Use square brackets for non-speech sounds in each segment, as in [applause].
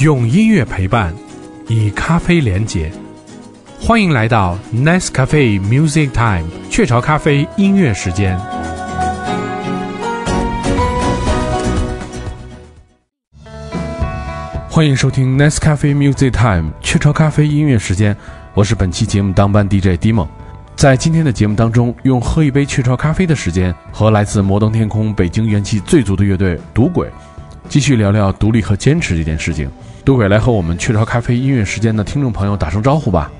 用音乐陪伴，以咖啡连结。欢迎来到 Nice Cafe Music Time 雀巢咖啡音乐时间。欢迎收听 Nice Cafe Music Time 雀巢咖啡音乐时间，我是本期节目当班 DJ 迪梦。在今天的节目当中，用喝一杯雀巢咖啡的时间，和来自摩登天空、北京元气最足的乐队赌鬼，继续聊聊独立和坚持这件事情。赌鬼来和我们雀巢咖啡音乐时间的听众朋友打声招呼吧。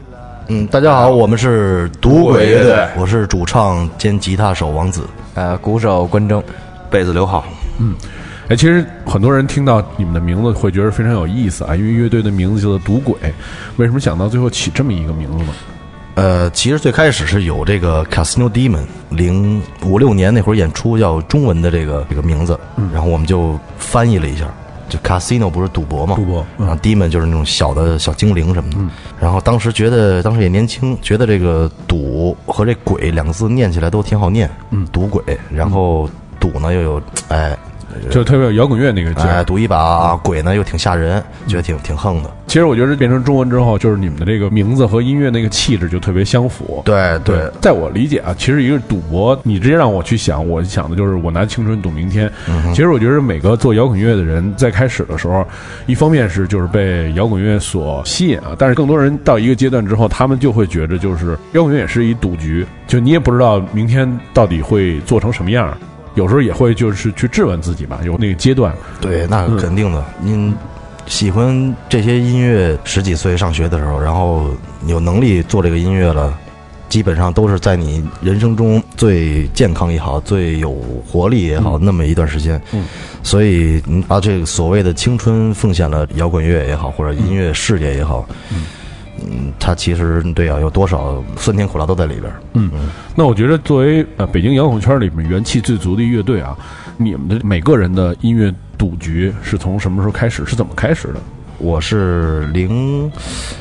嗯，大家好，我们是赌鬼乐队，我是主唱兼吉他手王子，呃，鼓手关征，贝子刘浩。嗯，哎，其实很多人听到你们的名字会觉得非常有意思啊，因为乐队的名字叫做赌鬼，为什么想到最后起这么一个名字呢？呃，其实最开始是有这个 Casino Demon，零五六年那会儿演出叫中文的这个这个名字，然后我们就翻译了一下，就 Casino 不是赌博嘛，赌博嗯。然后 Demon 就是那种小的小精灵什么的，然后当时觉得当时也年轻，觉得这个赌和这鬼两个字念起来都挺好念，嗯，赌鬼，然后赌呢又有哎就特别有摇滚乐那个劲儿。哎赌一把，鬼呢又挺吓人，觉得挺挺横的，其实我觉得变成中文之后，就是你们的这个名字和音乐那个气质就特别相符。对对。在我理解啊，其实一个赌博，你直接让我去想，我想的就是我拿青春赌明天。其实我觉得每个做摇滚乐的人在开始的时候，一方面是就是被摇滚乐所吸引啊，但是更多人到一个阶段之后，他们就会觉得就是摇滚乐也是一赌局，就你也不知道明天到底会做成什么样儿。有时候也会就是去质问自己吧，有那个阶段，对，那肯定的。您喜欢这些音乐，十几岁上学的时候，然后有能力做这个音乐了，基本上都是在你人生中最健康也好、最有活力也好，那么一段时间。嗯，所以你把这个所谓的青春奉献了摇滚乐也好，或者音乐事业也好，嗯，它其实对啊，有多少酸甜苦辣都在里边。嗯，那我觉得作为呃北京摇滚圈里面元气最足的乐队啊，你们的每个人的音乐赌局是从什么时候开始？是怎么开始的？我是零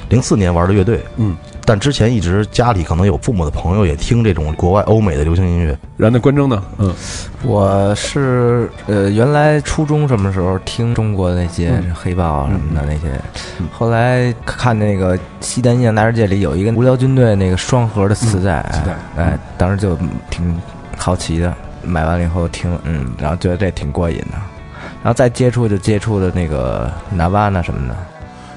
零四年玩的乐队，嗯，但之前一直家里可能有父母的朋友也听这种国外欧美的流行音乐，然后那关征呢？嗯，我是呃原来初中什么时候听中国的那些嗯黑豹啊什么的那些，后来看那个《西单印象大世界》里有一个无聊军队那个双核的磁带，磁带。哎哎，当时就挺好奇的，买完了以后听，嗯，然后觉得这挺过瘾的，然后再接触就接触的那个纳瓦纳什么的，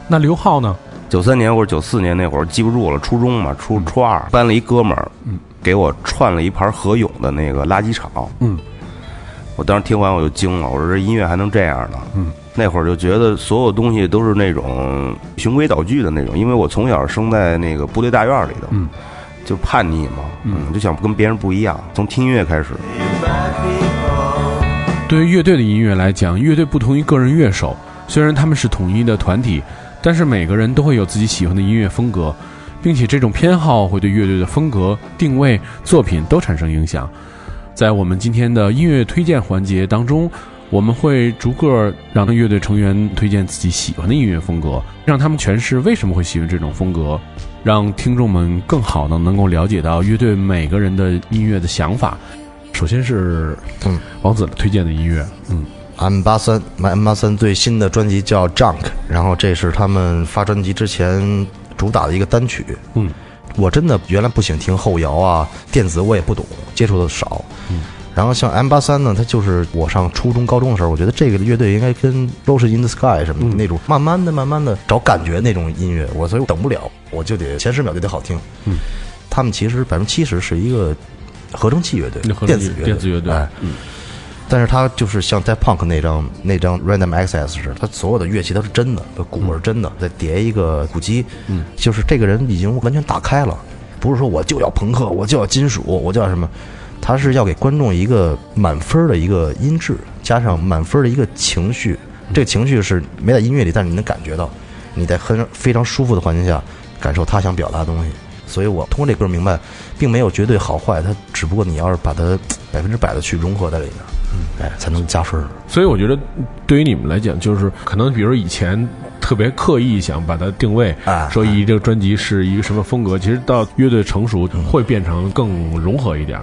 那刘浩呢？九三年或者九四年那会儿记不住了，初中嘛，初初二班了一哥们儿，给我串了一盘何勇的那个垃圾场。嗯，我当时听完我就惊了，我说这音乐还能这样呢。嗯，那会儿就觉得所有东西都是那种循规蹈矩的那种，因为我从小生在那个部队大院里头，嗯，就叛逆嘛，嗯，就想跟别人不一样，从听音乐开始。对于乐队的音乐来讲，乐队不同于个人乐手，虽然他们是统一的团体，但是每个人都会有自己喜欢的音乐风格，并且这种偏好会对乐队的风格、定位、作品都产生影响。在我们今天的音乐推荐环节当中，我们会逐个让乐队成员推荐自己喜欢的音乐风格，让他们诠释为什么会喜欢这种风格，让听众们更好的能够了解到乐队每个人的音乐的想法。首先是嗯王子推荐的音乐，嗯 M 八三，M 八三最新的专辑叫《Junk》，然后这是他们发专辑之前主打的一个单曲。嗯，我真的原来不喜欢听后摇啊，电子我也不懂，接触的少。嗯，然后像 M 八三呢，它就是我上初中、高中的时候，我觉得这个乐队应该跟 Rose in the Sky 什么的、那种，慢慢的、慢慢的找感觉那种音乐，我所以我等不了，我就得前十秒就得好听。嗯，他们其实百分之七十是一个合成器乐队电子乐队，电子乐队。哎，嗯但是它就是像在 Punk 那张那张 Random Access 似的，它所有的乐器都是真的，鼓是真的，再叠一个鼓机，嗯，就是这个人已经完全打开了，不是说我就要朋克，我就要金属，我就要什么，他是要给观众一个满分的一个音质，加上满分的一个情绪，这个情绪是没在音乐里，但是你能感觉到，你在很非常舒服的环境下感受他想表达的东西。所以我通过这歌明白，并没有绝对好坏，它只不过你要是把它百分之百的去融合在里面，嗯，哎，才能加分。所以我觉得对于你们来讲，就是可能比如以前特别刻意想把它定位，啊说一这个专辑是一个什么风格，其实到乐队成熟会变成更融合一点，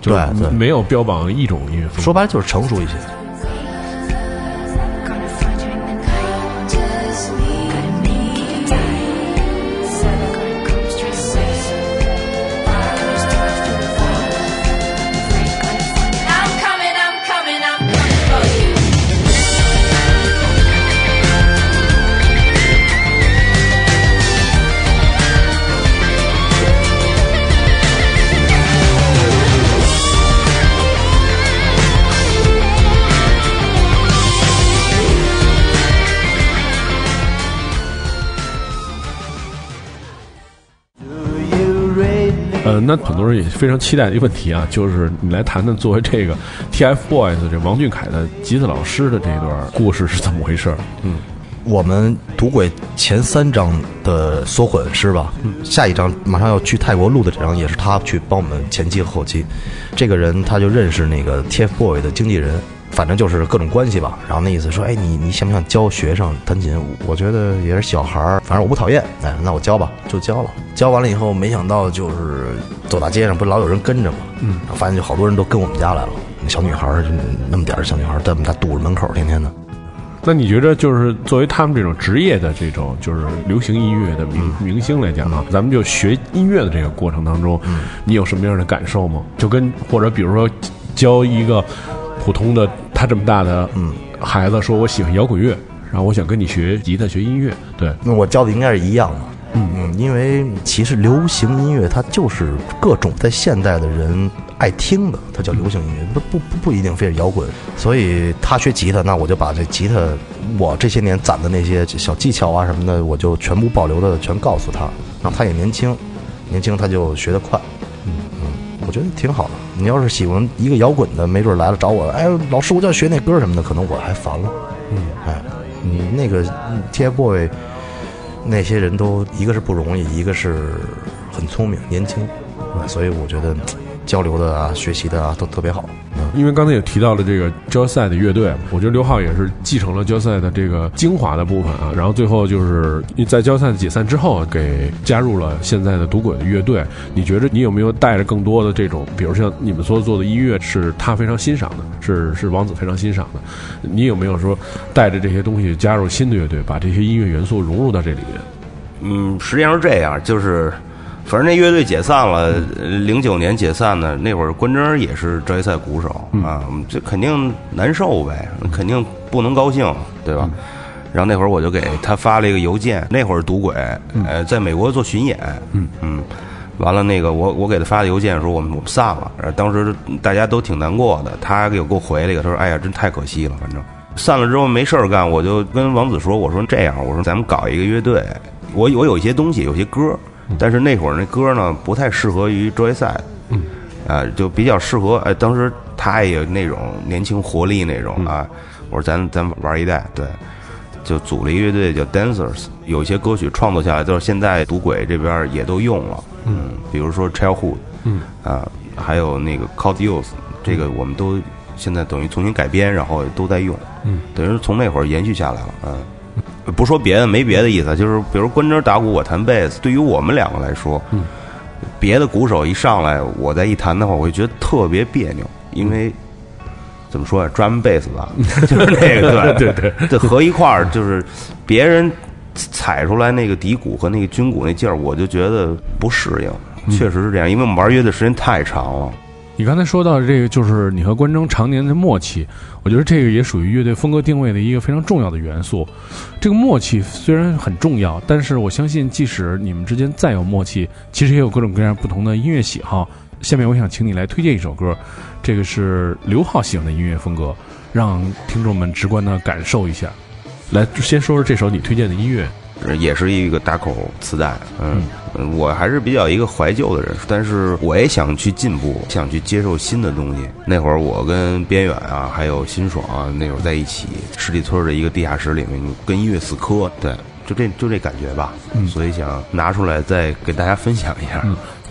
就是对对没有标榜一种音乐风格。说白了就是成熟一些。呃，那很多人也非常期待的一个问题啊，就是你来谈谈作为这个 TFBOYS 这王俊凯的吉他老师的这段故事是怎么回事？嗯，我们赌鬼前三张的缩混是吧？下一张马上要去泰国录的这张也是他去帮我们前期和后期。这个人他就认识那个 TFBOYS 的经纪人，反正就是各种关系吧。然后那意思说，哎，你你想不想教学生弹琴？我觉得也是小孩儿，反正我不讨厌。哎，那我教吧，[laughs] 就教了。教完了以后，没想到就是走大街上，不是老有人跟着吗？嗯，然后发现就好多人都跟我们家来了。那小女孩儿就那么点儿小女孩儿在我们家堵着门口，天天的。那你觉得就是作为他们这种职业的这种就是流行音乐的明明星来讲啊，咱们就学音乐的这个过程当中，你有什么样的感受吗？就跟或者比如说教一个普通的他这么大的嗯孩子说，我喜欢摇滚乐，然后我想跟你学吉他学音乐，对，那我教的应该是一样的。嗯嗯，因为其实流行音乐它就是各种在现代的人爱听的，它叫流行音乐，不不不不一定非是摇滚。所以他学吉他，那我就把这吉他我这些年攒的那些小技巧啊什么的，我就全部保留的全告诉他。然后他也年轻，年轻他就学得快。嗯觉得挺好的。你要是喜欢一个摇滚的，没准来了找我，哎，老师我就要学那歌什么的，可能我还烦了。嗯，哎，你那个 TFBOY。那些人都一个是不容易，一个是很聪明、年轻，所以我觉得交流的啊、学习的啊都特别好。因为刚才也提到了这个胶赛的乐队，我觉得刘浩也是继承了胶赛的这个精华的部分啊。然后最后就是在胶赛解散之后，给加入了现在的赌鬼的乐队。你觉得你有没有带着更多的这种，比如像你们所做的音乐是他非常欣赏的，是是王子非常欣赏的？你有没有说带着这些东西加入新的乐队，把这些音乐元素融入到这里面？嗯，实际上是这样，就是。反正那乐队解散了，零九年解散的那会儿，关真也是职业赛鼓手啊，这肯定难受呗，肯定不能高兴，对吧？然后那会儿我就给他发了一个邮件，那会儿赌鬼，呃，在美国做巡演，嗯。嗯，完了那个我我给他发的邮件说我们我们散了，当时大家都挺难过的，他给我回了一个，他说哎呀，真太可惜了，反正。散了之后没事儿干，我就跟王子说，我说这样，我说咱们搞一个乐队，我我有一些东西，有些歌。但是那会儿那歌呢不太适合于职业赛，啊，就比较适合哎，当时他也有那种年轻活力那种啊。我说咱咱玩一代，对，就组了一个乐队叫 Dancers，有些歌曲创作下来，就是现在赌鬼这边也都用了，嗯，比如说 Childhood，嗯，啊，还有那个 c a l l Youth，这个我们都现在等于重新改编，然后都在用，嗯，等于从那会儿延续下来了，嗯。不说别的，没别的意思，就是比如关喆打鼓，我弹贝斯。对于我们两个来说，别的鼓手一上来，我再一弹的话，我会觉得特别别扭，因为怎么说呀，专门贝斯吧，[laughs] 就是那个对 [laughs] 对对，这合一块儿，就是别人踩出来那个底鼓和那个军鼓那劲儿，我就觉得不适应，确实是这样，因为我们玩乐的时间太长了。你刚才说到的这个，就是你和关征常年的默契，我觉得这个也属于乐队风格定位的一个非常重要的元素。这个默契虽然很重要，但是我相信，即使你们之间再有默契，其实也有各种各样不同的音乐喜好。下面我想请你来推荐一首歌，这个是刘浩喜欢的音乐风格，让听众们直观的感受一下。来，先说说这首你推荐的音乐。也是一个打口磁带，嗯，我还是比较一个怀旧的人，但是我也想去进步，想去接受新的东西。那会儿我跟边远啊，还有辛爽啊，那会儿在一起，十里村的一个地下室里面跟音乐死磕，对，就这就这感觉吧，嗯所以想拿出来再给大家分享一下。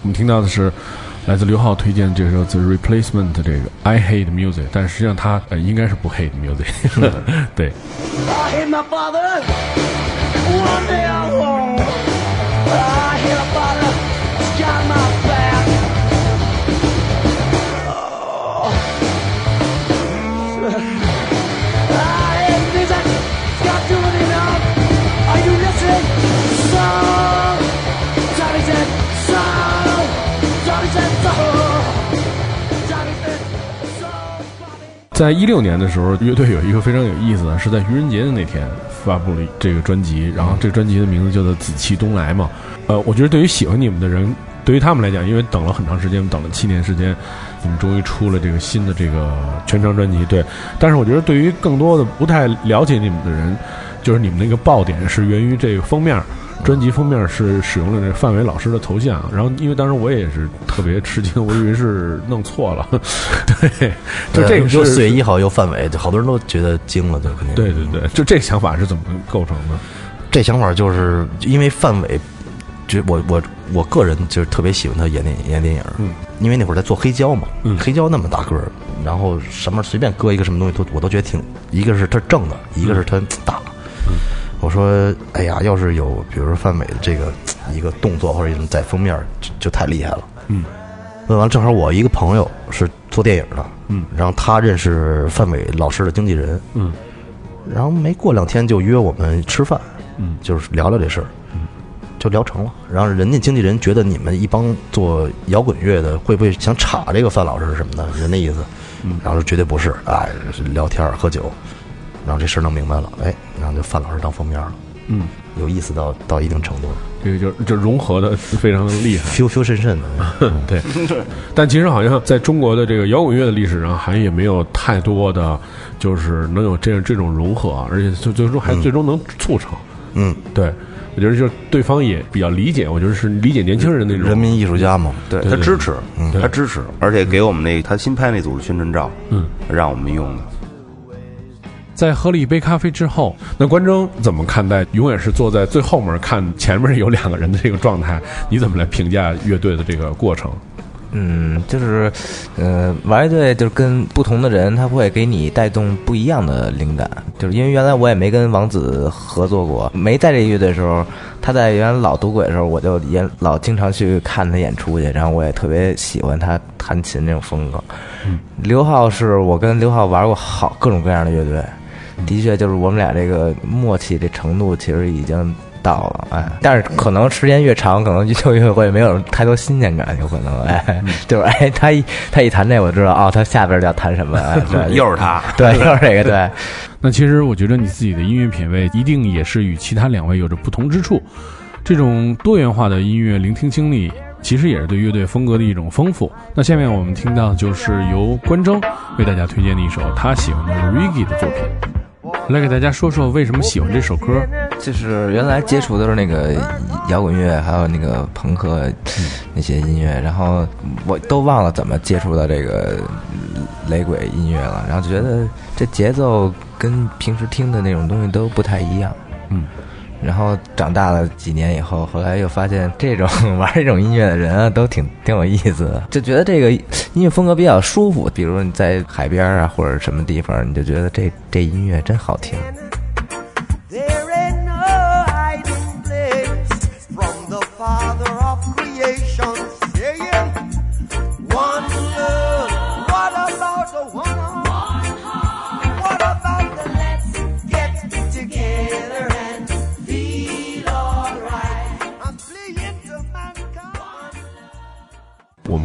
我们听到的是来自刘浩推荐这首《The Replacement》这个 I Hate Music，但实际上他呃应该是不 Hate Music，[laughs] 对。One day 在一六年的时候，乐队有一个非常有意思的，是在愚人节的那天。发布了这个专辑，然后这个专辑的名字叫做《紫气东来》嘛。呃，我觉得对于喜欢你们的人，对于他们来讲，因为等了很长时间，等了七年时间，你们终于出了这个新的这个全长专辑。对，但是我觉得对于更多的不太了解你们的人，就是你们那个爆点是源于这个封面，专辑封面是使用了这范伟老师的头像，然后因为当时我也是特别吃惊，我以为是弄错了，[laughs] 对，就这个又是四月一号又范伟，就好多人都觉得惊了，就肯定。对对对，就这想法是怎么构成的？这想法就是因为范伟，觉我我我个人就是特别喜欢他演电演电影，嗯，因为那会儿在做黑胶嘛，嗯黑胶那么大个儿，然后什么随便搁一个什么东西都我都觉得挺，一个是它正的，一个是它大。我说，哎呀，要是有比如说范伟的这个一个动作或者在封面，就就太厉害了。嗯，问完正好我一个朋友是做电影的，嗯，然后他认识范伟老师的经纪人，嗯。然后没过两天就约我们吃饭，嗯。就是聊聊这事儿，嗯。就聊成了。然后人家经纪人觉得你们一帮做摇滚乐的会不会想插这个范老师什么的，人那意思，嗯。然后说绝对不是，哎，聊天喝酒，然后这事儿弄明白了，哎，然后就范老师当封面了，嗯，有意思到到一定程度，这个就就融合的非常厉害。feel feel 深深的，[laughs] 对，但其实好像在中国的这个摇滚乐的历史上，好像也没有太多的，就是能有这样这种融合，而且最最终还最终能促成。嗯，对，我觉得就是对方也比较理解，我觉得是理解年轻人那种人民艺术家嘛，对对对他支持，他支持，而且给我们那他新拍那组的宣传照，嗯，让我们用的。在喝了一杯咖啡之后，那关征怎么看待？永远是坐在最后面看前面有两个人的这个状态，你怎么来评价乐队的这个过程？嗯，就是，呃，玩乐队就是跟不同的人，他会给你带动不一样的灵感。就是因为原来我也没跟王子合作过，没在这乐队的时候，他在原来老赌鬼的时候，我就也老经常去看他演出去，然后我也特别喜欢他弹琴那种风格。刘浩是我跟刘浩玩过好各种各样的乐队，的确就是我们俩这个默契这程度其实已经到了，哎，但是可能时间越长，可能就越会没有太多新鲜感，有可能，哎，就是哎，他一他一弹这，我知道哦，他下边要弹什么，哎，[laughs] 对，又是他，对，又是这个，对，[laughs] 那其实我觉得你自己的音乐品味一定也是与其他两位有着不同之处。这种多元化的音乐聆听经历，其实也是对乐队风格的一种丰富。那下面我们听到的就是由关征为大家推荐的一首他喜欢的 reggae 的作品，来给大家说说为什么喜欢这首歌。就是原来接触的是那个摇滚乐，还有那个朋克那些音乐，然后我都忘了怎么接触到这个雷鬼音乐了，然后就觉得这节奏跟平时听的那种东西都不太一样。嗯，然后长大了几年以后，后来又发现这种 [laughs] 玩这种音乐的人啊，都挺挺有意思的，就觉得这个音乐风格比较舒服。比如你在海边啊，或者什么地方，你就觉得这这音乐真好听。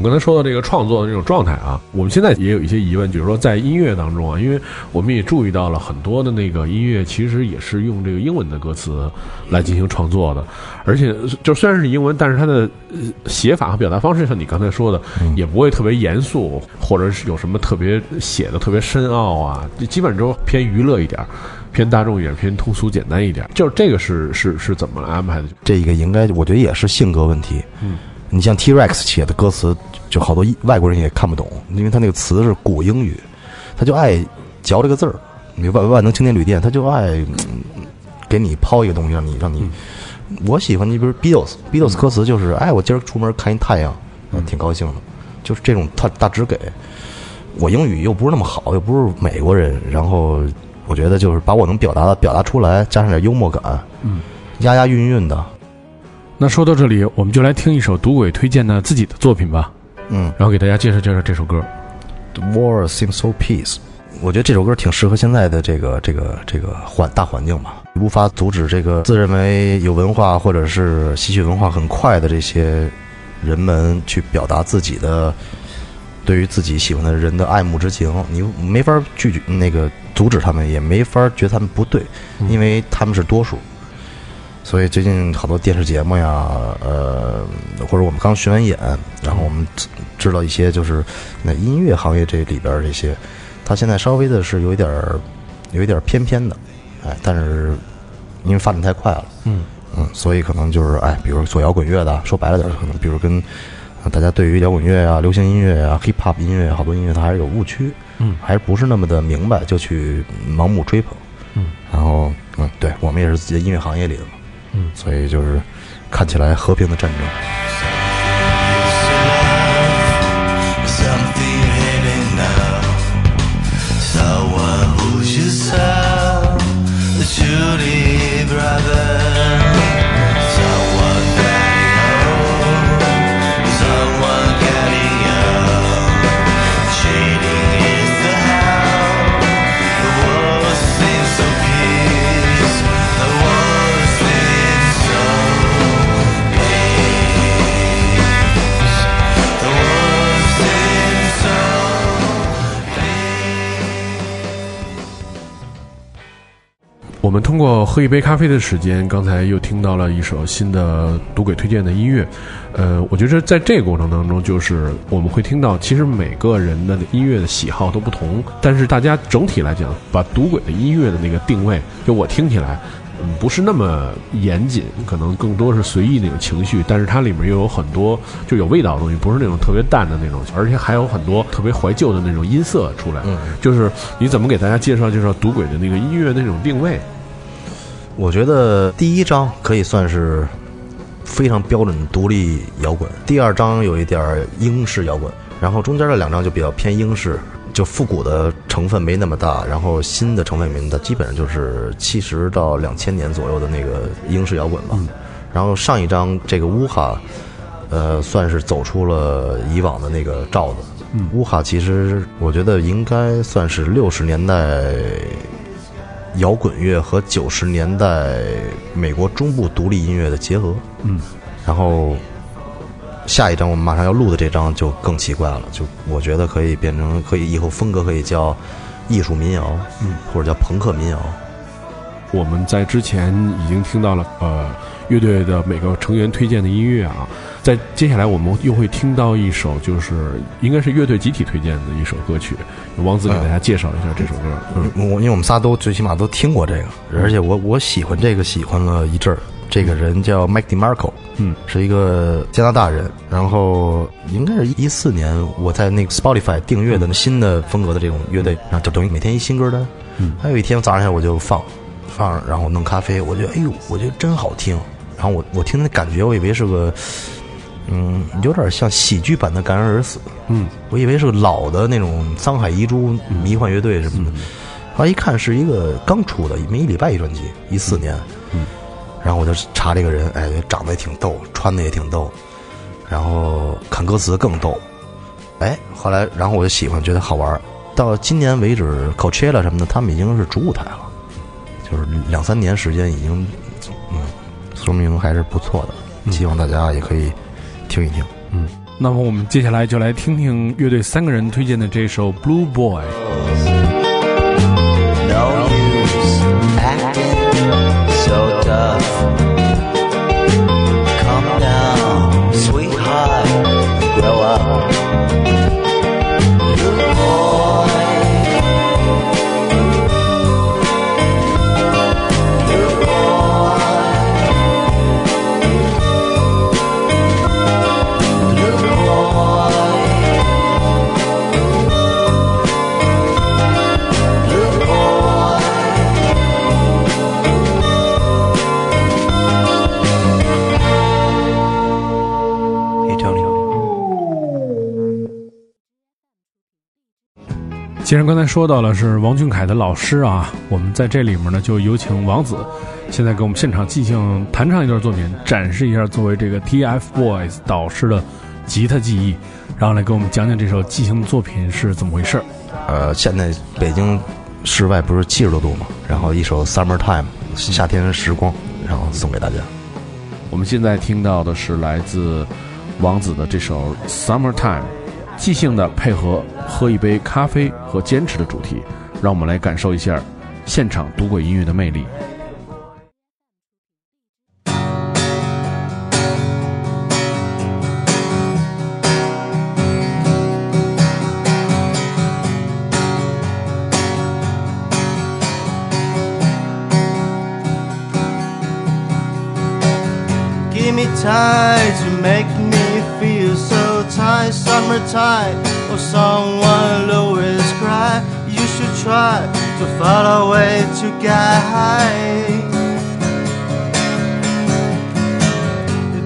们刚才说到这个创作的这种状态啊，我们现在也有一些疑问，比如说在音乐当中啊，因为我们也注意到了很多的那个音乐其实也是用这个英文的歌词来进行创作的，而且就虽然是英文，但是它的呃写法和表达方式，像你刚才说的，也不会特别严肃，或者是有什么特别写的特别深奥啊，基本都偏娱乐一点儿。偏大众一点，偏通俗简单一点，就是这个是是是怎么安排的？这个应该我觉得也是性格问题。嗯，你像 T-Rex 写的歌词，就好多外国人也看不懂，因为他那个词是古英语，他就爱嚼这个字儿。你万万能青年旅店，他就爱、嗯给你抛一个东西，让你让你。我喜欢你，比如 Beatles，Beatles 歌词就是，哎，我今儿出门看一太阳，嗯，挺高兴的，就是这种大大直给。我英语又不是那么好，又不是美国人，然后我觉得就是把我能表达的表达出来，加上点幽默感，嗯，押押韵韵的，那说到这里，我们就来听一首赌鬼推荐的自己的作品吧，嗯然后给大家介绍介绍这首歌。，The War Seems So Peace。我觉得这首歌挺适合现在的这个这个这个环大环境吧，无法阻止这个自认为有文化或者是吸取文化很快的这些人们去表达自己的对于自己喜欢的人的爱慕之情，你没法拒绝那个阻止他们，也没法觉得他们不对，因为他们是多数。所以最近好多电视节目呀，呃，或者我们刚巡完演，然后我们知知道一些就是那音乐行业这里边儿这些，它现在稍微的是有一点儿有一点儿偏偏的，哎，但是因为发展太快了，嗯，嗯，所以可能就是哎，比如做摇滚乐的，说白了点儿，可能比如跟呃大家对于摇滚乐啊、流行音乐啊、hip hop 音乐好多音乐它还是有误区，嗯。还不是那么的明白，就去盲目追捧，嗯，然后嗯，对我们也是自己的音乐行业里的所以就是看起来和平的战争。我们通过喝一杯咖啡的时间，刚才又听到了一首新的赌鬼推荐的音乐。呃，我觉得在这个过程当中，就是我们会听到，其实每个人的音乐的喜好都不同，但是大家整体来讲，把赌鬼的音乐的那个定位，就我听起来。嗯，不是那么严谨，可能更多是随意那种情绪，但是它里面又有很多就有味道的东西，不是那种特别淡的那种，而且还有很多特别怀旧的那种音色出来。嗯，就是你怎么给大家介绍介绍赌鬼的那个音乐那种定位？我觉得第一张可以算是非常标准的独立摇滚，第二张有一点英式摇滚，然后中间的两张就比较偏英式，就复古的成分没那么大，然后新的成分也没那么大，基本上就是七十到两千年左右的那个英式摇滚吧。然后上一张这个乌哈，呃，算是走出了以往的那个罩子。乌哈其实我觉得应该算是六十年代摇滚乐和九十年代美国中部独立音乐的结合。嗯，然后下一张我们马上要录的这张就更奇怪了，就我觉得可以变成可以以后风格可以叫艺术民谣，嗯，或者叫朋克民谣。我们在之前已经听到了呃乐队的每个成员推荐的音乐啊，在接下来我们又会听到一首就是应该是乐队集体推荐的一首歌曲，王子给大家介绍一下这首歌。嗯我因为我们仨都最起码都听过这个，而且我我喜欢这个喜欢了一阵儿。这个人叫 Mike DeMarco，嗯，是一个加拿大人。然后应该是一四年，我在那个 Spotify 订阅的那新的风格的这种乐队，然后就等于每天一新歌单。嗯，还有一天早上起来我就放，放，然后弄咖啡，我觉得哎呦，我觉得真好听。然后我我听那感觉，我以为是个，嗯，有点像喜剧版的《感人而死》。嗯，我以为是个老的那种沧海遗珠迷幻乐队什么的，后来一看是一个刚出的，没一礼拜一专辑，一四年。嗯，然后我就查这个人，哎，长得也挺逗，穿的也挺逗，然后看歌词更逗。哎，后来然后我就喜欢，觉得好玩。到今年为止，Coachella 什么的，他们已经是主舞台了，就是两三年时间已经，嗯，说明还是不错的。希望大家也可以听一听。嗯，那么我们接下来就来听听乐队三个人推荐的这首《Blue Boy》。No use acting so tough. 既然刚才说到了是王俊凯的老师啊，我们在这里面呢就有请王子，现在给我们现场即兴弹唱一段作品，展示一下作为这个 TFBOYS 导师的吉他技艺，然后来给我们讲讲这首即兴作品是怎么回事儿。呃，现在北京室外不是七十多度嘛，然后一首《Summer Time》夏天时光，然后送给大家。我们现在听到的是来自王子的这首《Summertime》，即兴的配合喝一杯咖啡和坚持的主题，让我们来感受一下现场赌鬼音乐的魅力。Summertime, or someone always cry. You should try to find a way to get high.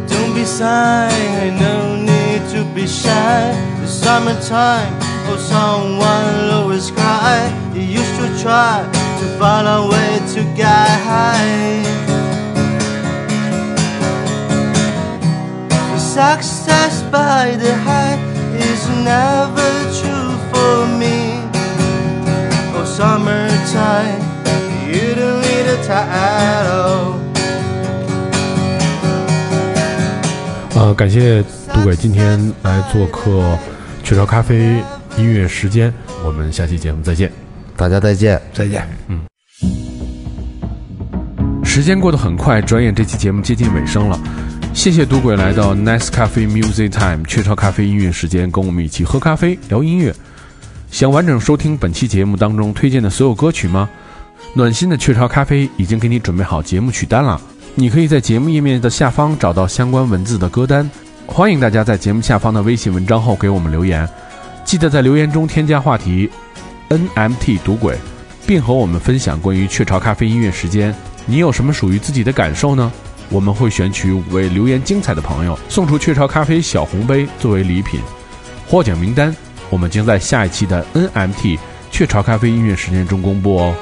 Don't be shy, no need to be shy. The summertime, or someone always cry. You should try to find a way to get high. Success by the high is never true for me. Oh, summertime, you don't need a title. 呃，感谢杜伟今天来做客雀巢咖啡音乐时间，我们下期节目再见。大家再见。再见。嗯时间过得很快，转眼这期节目接近尾声了。谢谢赌鬼来到 Nice Cafe Music Time 雀巢咖啡音乐时间，跟我们一起喝咖啡聊音乐。想完整收听本期节目当中推荐的所有歌曲吗？暖心的雀巢咖啡已经给你准备好节目曲单了，你可以在节目页面的下方找到相关文字的歌单。欢迎大家在节目下方的微信文章后给我们留言，记得在留言中添加话题 NMT 赌鬼，并和我们分享关于雀巢咖啡音乐时间，你有什么属于自己的感受呢？我们会选取五位留言精彩的朋友，送出雀巢咖啡小红杯作为礼品。获奖名单我们将在下一期的 NMT 雀巢咖啡音乐时间中公布哦。